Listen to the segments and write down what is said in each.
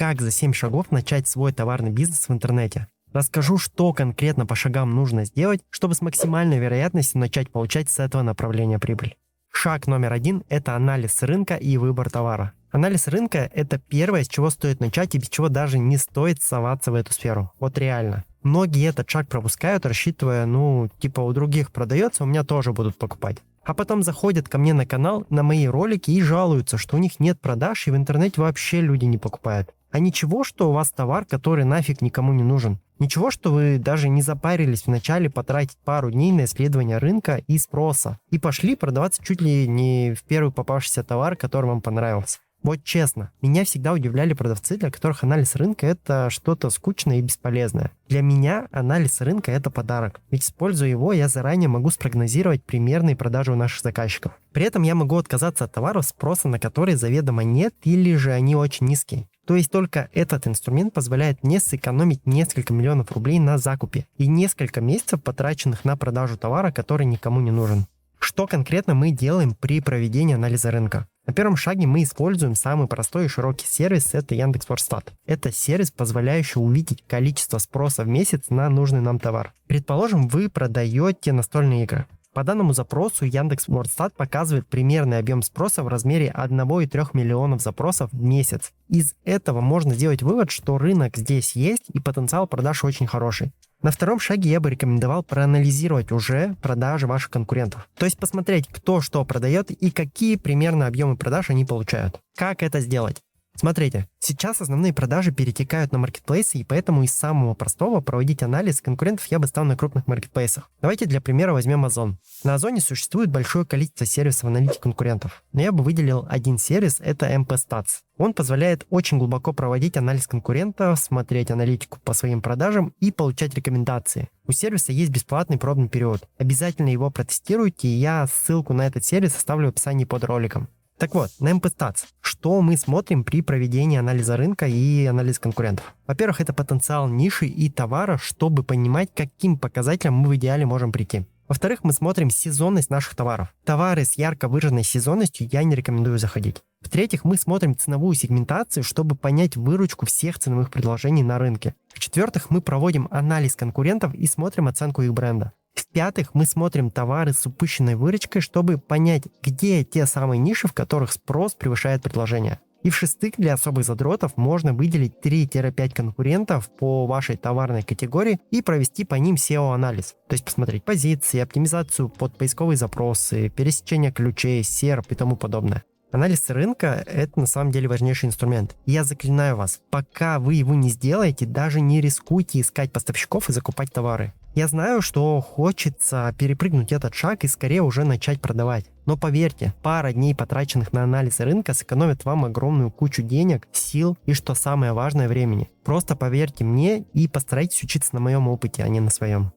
Как за 7 шагов начать свой товарный бизнес в интернете? Расскажу, что конкретно по шагам нужно сделать, чтобы с максимальной вероятностью начать получать с этого направления прибыль. Шаг номер один – это анализ рынка и выбор товара. Анализ рынка – это первое, с чего стоит начать и без чего даже не стоит соваться в эту сферу. Вот реально. Многие этот шаг пропускают, рассчитывая, ну, типа у других продается, у меня тоже будут покупать. А потом заходят ко мне на канал, на мои ролики и жалуются, что у них нет продаж и в интернете вообще люди не покупают. А ничего, что у вас товар, который нафиг никому не нужен. Ничего, что вы даже не запарились вначале потратить пару дней на исследование рынка и спроса. И пошли продаваться чуть ли не в первый попавшийся товар, который вам понравился. Вот честно, меня всегда удивляли продавцы, для которых анализ рынка это что-то скучное и бесполезное. Для меня анализ рынка это подарок, ведь используя его, я заранее могу спрогнозировать примерные продажи у наших заказчиков. При этом я могу отказаться от товаров, спроса на которые заведомо нет или же они очень низкие. То есть только этот инструмент позволяет мне сэкономить несколько миллионов рублей на закупе и несколько месяцев, потраченных на продажу товара, который никому не нужен. Что конкретно мы делаем при проведении анализа рынка? На первом шаге мы используем самый простой и широкий сервис, это Яндекс.Форстат. Это сервис, позволяющий увидеть количество спроса в месяц на нужный нам товар. Предположим, вы продаете настольные игры. По данному запросу Яндекс Вордстат показывает примерный объем спроса в размере 1,3 миллионов запросов в месяц. Из этого можно сделать вывод, что рынок здесь есть и потенциал продаж очень хороший. На втором шаге я бы рекомендовал проанализировать уже продажи ваших конкурентов. То есть посмотреть, кто что продает и какие примерно объемы продаж они получают. Как это сделать? Смотрите, сейчас основные продажи перетекают на маркетплейсы, и поэтому из самого простого проводить анализ конкурентов я бы стал на крупных маркетплейсах. Давайте для примера возьмем Озон. На Озоне существует большое количество сервисов аналитики конкурентов, но я бы выделил один сервис, это MP Stats. Он позволяет очень глубоко проводить анализ конкурентов, смотреть аналитику по своим продажам и получать рекомендации. У сервиса есть бесплатный пробный период. Обязательно его протестируйте, и я ссылку на этот сервис оставлю в описании под роликом. Так вот, на MPStats. Что мы смотрим при проведении анализа рынка и анализа конкурентов? Во-первых, это потенциал ниши и товара, чтобы понимать, каким показателям мы в идеале можем прийти. Во-вторых, мы смотрим сезонность наших товаров. Товары с ярко выраженной сезонностью я не рекомендую заходить. В-третьих, мы смотрим ценовую сегментацию, чтобы понять выручку всех ценовых предложений на рынке. В-четвертых, мы проводим анализ конкурентов и смотрим оценку их бренда. В-пятых, мы смотрим товары с упущенной выручкой, чтобы понять, где те самые ниши, в которых спрос превышает предложение. И в-шестых, для особых задротов можно выделить 3-5 конкурентов по вашей товарной категории и провести по ним SEO-анализ. То есть посмотреть позиции, оптимизацию под поисковые запросы, пересечение ключей, SERP и тому подобное. Анализ рынка – это на самом деле важнейший инструмент. Я заклинаю вас, пока вы его не сделаете, даже не рискуйте искать поставщиков и закупать товары. Я знаю, что хочется перепрыгнуть этот шаг и скорее уже начать продавать. Но поверьте, пара дней, потраченных на анализ рынка, сэкономит вам огромную кучу денег, сил и, что самое важное, времени. Просто поверьте мне и постарайтесь учиться на моем опыте, а не на своем.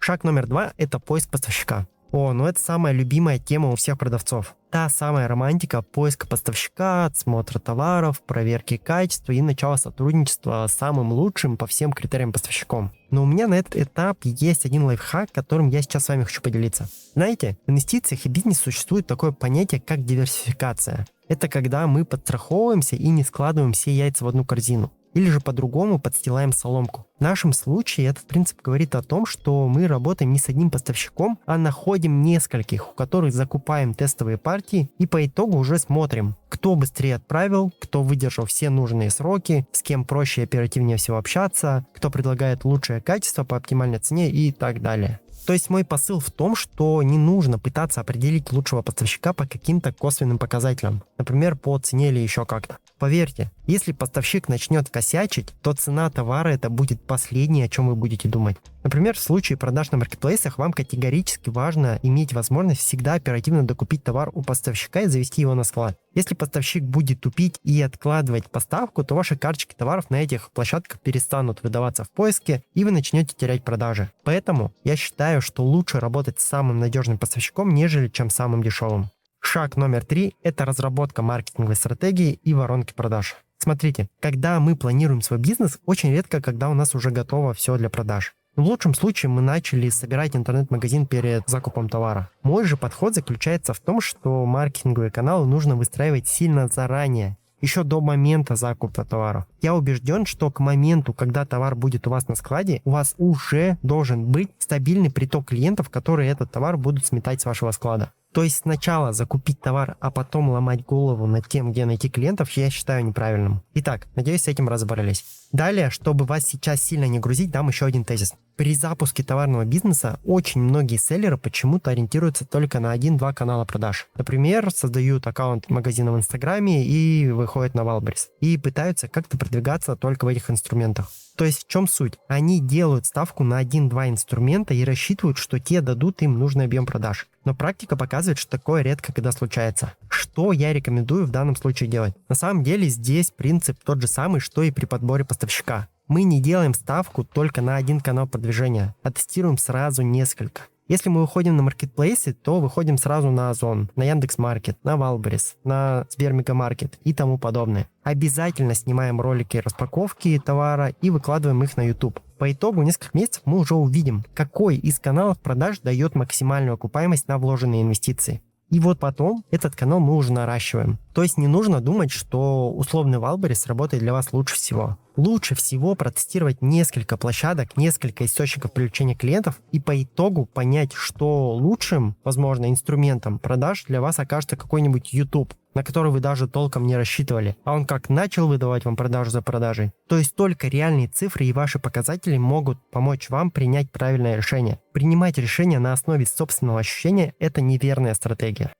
Шаг номер два – это поиск поставщика. О, ну это самая любимая тема у всех продавцов. Та самая романтика поиска поставщика, отсмотра товаров, проверки качества и начала сотрудничества с самым лучшим по всем критериям поставщиком. Но у меня на этот этап есть один лайфхак, которым я сейчас с вами хочу поделиться. Знаете, в инвестициях и бизнесе существует такое понятие, как диверсификация. Это когда мы подстраховываемся и не складываем все яйца в одну корзину или же по-другому подстилаем соломку. В нашем случае этот принцип говорит о том, что мы работаем не с одним поставщиком, а находим нескольких, у которых закупаем тестовые партии и по итогу уже смотрим, кто быстрее отправил, кто выдержал все нужные сроки, с кем проще и оперативнее всего общаться, кто предлагает лучшее качество по оптимальной цене и так далее. То есть мой посыл в том, что не нужно пытаться определить лучшего поставщика по каким-то косвенным показателям, например, по цене или еще как-то. Поверьте, если поставщик начнет косячить, то цена товара это будет последнее, о чем вы будете думать. Например, в случае продаж на маркетплейсах вам категорически важно иметь возможность всегда оперативно докупить товар у поставщика и завести его на склад. Если поставщик будет тупить и откладывать поставку, то ваши карточки товаров на этих площадках перестанут выдаваться в поиске, и вы начнете терять продажи. Поэтому я считаю, что лучше работать с самым надежным поставщиком, нежели чем самым дешевым. Шаг номер три – это разработка маркетинговой стратегии и воронки продаж. Смотрите, когда мы планируем свой бизнес, очень редко, когда у нас уже готово все для продаж. В лучшем случае мы начали собирать интернет-магазин перед закупом товара. Мой же подход заключается в том, что маркетинговые каналы нужно выстраивать сильно заранее, еще до момента закупа товара. Я убежден, что к моменту, когда товар будет у вас на складе, у вас уже должен быть стабильный приток клиентов, которые этот товар будут сметать с вашего склада. То есть сначала закупить товар, а потом ломать голову над тем, где найти клиентов, я считаю неправильным. Итак, надеюсь, с этим разобрались. Далее, чтобы вас сейчас сильно не грузить, дам еще один тезис. При запуске товарного бизнеса очень многие селлеры почему-то ориентируются только на один-два канала продаж. Например, создают аккаунт магазина в Инстаграме и выходят на Wildberries. И пытаются как-то продвигаться только в этих инструментах. То есть в чем суть? Они делают ставку на один-два инструмента и рассчитывают, что те дадут им нужный объем продаж. Но практика показывает, что такое редко когда случается. Что я рекомендую в данном случае делать? На самом деле здесь принцип тот же самый, что и при подборе поставщика. Мы не делаем ставку только на один канал продвижения, а тестируем сразу несколько. Если мы выходим на маркетплейсы, то выходим сразу на Озон, на Яндекс.Маркет, на Wildberries, на Сбермегамаркет и тому подобное. Обязательно снимаем ролики распаковки товара и выкладываем их на YouTube. По итогу нескольких месяцев мы уже увидим, какой из каналов продаж дает максимальную окупаемость на вложенные инвестиции. И вот потом этот канал мы уже наращиваем. То есть не нужно думать, что условный Валберис работает для вас лучше всего лучше всего протестировать несколько площадок, несколько источников привлечения клиентов и по итогу понять, что лучшим, возможно, инструментом продаж для вас окажется какой-нибудь YouTube, на который вы даже толком не рассчитывали, а он как начал выдавать вам продажу за продажей. То есть только реальные цифры и ваши показатели могут помочь вам принять правильное решение. Принимать решение на основе собственного ощущения – это неверная стратегия.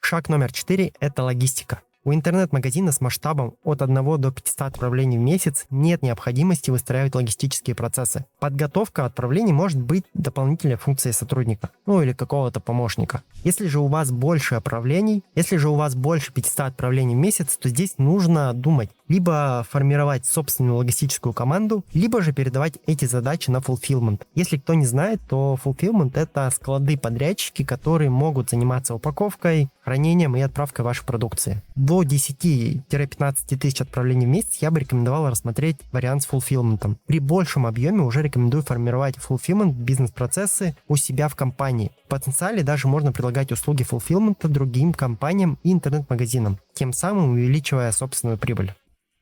Шаг номер четыре – это логистика. У интернет-магазина с масштабом от 1 до 500 отправлений в месяц нет необходимости выстраивать логистические процессы. Подготовка отправлений может быть дополнительной функцией сотрудника, ну или какого-то помощника. Если же у вас больше отправлений, если же у вас больше 500 отправлений в месяц, то здесь нужно думать, либо формировать собственную логистическую команду, либо же передавать эти задачи на fulfillment. Если кто не знает, то fulfillment это склады-подрядчики, которые могут заниматься упаковкой, хранением и отправкой вашей продукции. До 10-15 тысяч отправлений в месяц я бы рекомендовал рассмотреть вариант с fulfillment. При большем объеме уже рекомендую формировать fulfillment бизнес-процессы у себя в компании. В потенциале даже можно предлагать услуги fulfillment другим компаниям и интернет-магазинам, тем самым увеличивая собственную прибыль.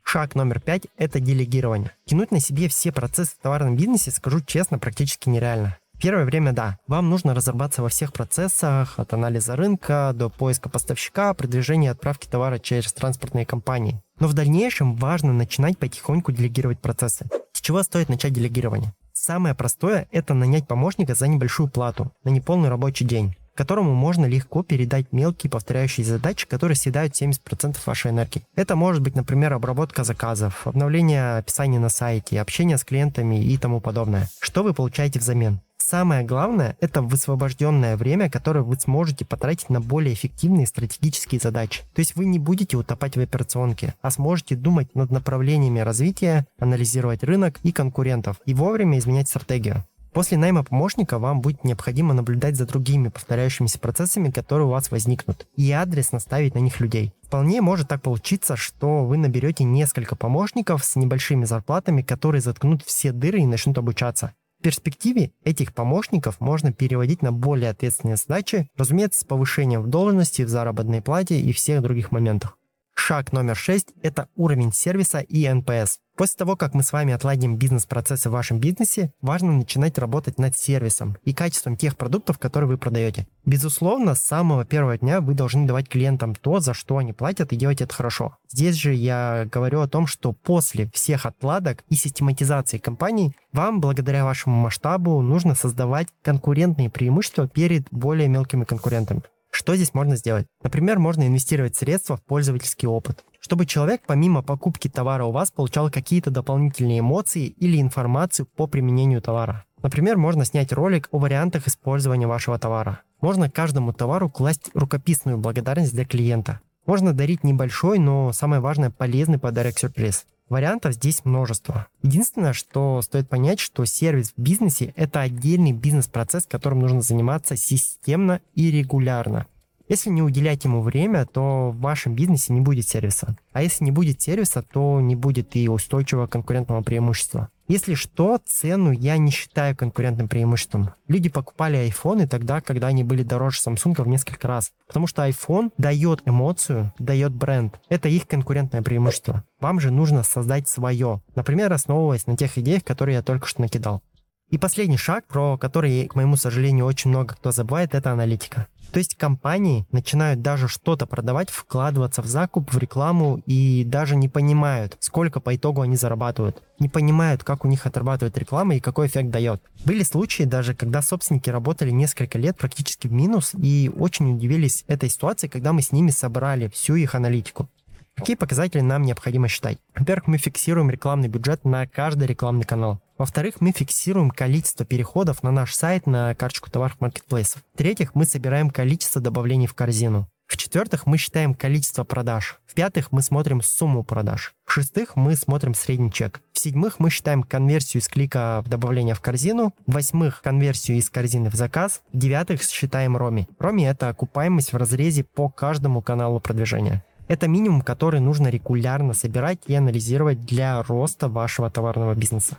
Шаг номер пять – это делегирование. Тянуть на себе все процессы в товарном бизнесе, скажу честно, практически нереально. Первое время да, вам нужно разобраться во всех процессах, от анализа рынка до поиска поставщика, продвижения и отправки товара через транспортные компании. Но в дальнейшем важно начинать потихоньку делегировать процессы. С чего стоит начать делегирование? Самое простое – это нанять помощника за небольшую плату, на неполный рабочий день которому можно легко передать мелкие повторяющие задачи, которые съедают 70% вашей энергии. Это может быть, например, обработка заказов, обновление описания на сайте, общение с клиентами и тому подобное. Что вы получаете взамен? Самое главное – это высвобожденное время, которое вы сможете потратить на более эффективные стратегические задачи. То есть вы не будете утопать в операционке, а сможете думать над направлениями развития, анализировать рынок и конкурентов и вовремя изменять стратегию. После найма помощника вам будет необходимо наблюдать за другими повторяющимися процессами, которые у вас возникнут, и адресно ставить на них людей. Вполне может так получиться, что вы наберете несколько помощников с небольшими зарплатами, которые заткнут все дыры и начнут обучаться. В перспективе этих помощников можно переводить на более ответственные задачи, разумеется, с повышением в должности, в заработной плате и всех других моментах. Шаг номер 6 – это уровень сервиса и NPS. После того, как мы с вами отладим бизнес-процессы в вашем бизнесе, важно начинать работать над сервисом и качеством тех продуктов, которые вы продаете. Безусловно, с самого первого дня вы должны давать клиентам то, за что они платят, и делать это хорошо. Здесь же я говорю о том, что после всех отладок и систематизации компаний, вам, благодаря вашему масштабу, нужно создавать конкурентные преимущества перед более мелкими конкурентами. Что здесь можно сделать? Например, можно инвестировать средства в пользовательский опыт, чтобы человек помимо покупки товара у вас получал какие-то дополнительные эмоции или информацию по применению товара. Например, можно снять ролик о вариантах использования вашего товара. Можно каждому товару класть рукописную благодарность для клиента. Можно дарить небольшой, но самое важное полезный подарок-сюрприз. Вариантов здесь множество. Единственное, что стоит понять, что сервис в бизнесе – это отдельный бизнес-процесс, которым нужно заниматься системно и регулярно. Если не уделять ему время, то в вашем бизнесе не будет сервиса. А если не будет сервиса, то не будет и устойчивого конкурентного преимущества. Если что, цену я не считаю конкурентным преимуществом. Люди покупали айфоны тогда, когда они были дороже Samsung в несколько раз. Потому что iPhone дает эмоцию, дает бренд. Это их конкурентное преимущество. Вам же нужно создать свое. Например, основываясь на тех идеях, которые я только что накидал. И последний шаг, про который, к моему сожалению, очень много кто забывает, это аналитика. То есть компании начинают даже что-то продавать, вкладываться в закуп, в рекламу и даже не понимают, сколько по итогу они зарабатывают. Не понимают, как у них отрабатывает реклама и какой эффект дает. Были случаи даже, когда собственники работали несколько лет практически в минус и очень удивились этой ситуации, когда мы с ними собрали всю их аналитику. Какие показатели нам необходимо считать? Во-первых, мы фиксируем рекламный бюджет на каждый рекламный канал. Во-вторых, мы фиксируем количество переходов на наш сайт на карточку товаров маркетплейсов. В-третьих, мы собираем количество добавлений в корзину. В-четвертых, мы считаем количество продаж. В-пятых, мы смотрим сумму продаж. В-шестых, мы смотрим средний чек. В-седьмых, мы считаем конверсию из клика в добавление в корзину. В-восьмых, конверсию из корзины в заказ. В-девятых, считаем роми. Роми – это окупаемость в разрезе по каждому каналу продвижения. Это минимум, который нужно регулярно собирать и анализировать для роста вашего товарного бизнеса.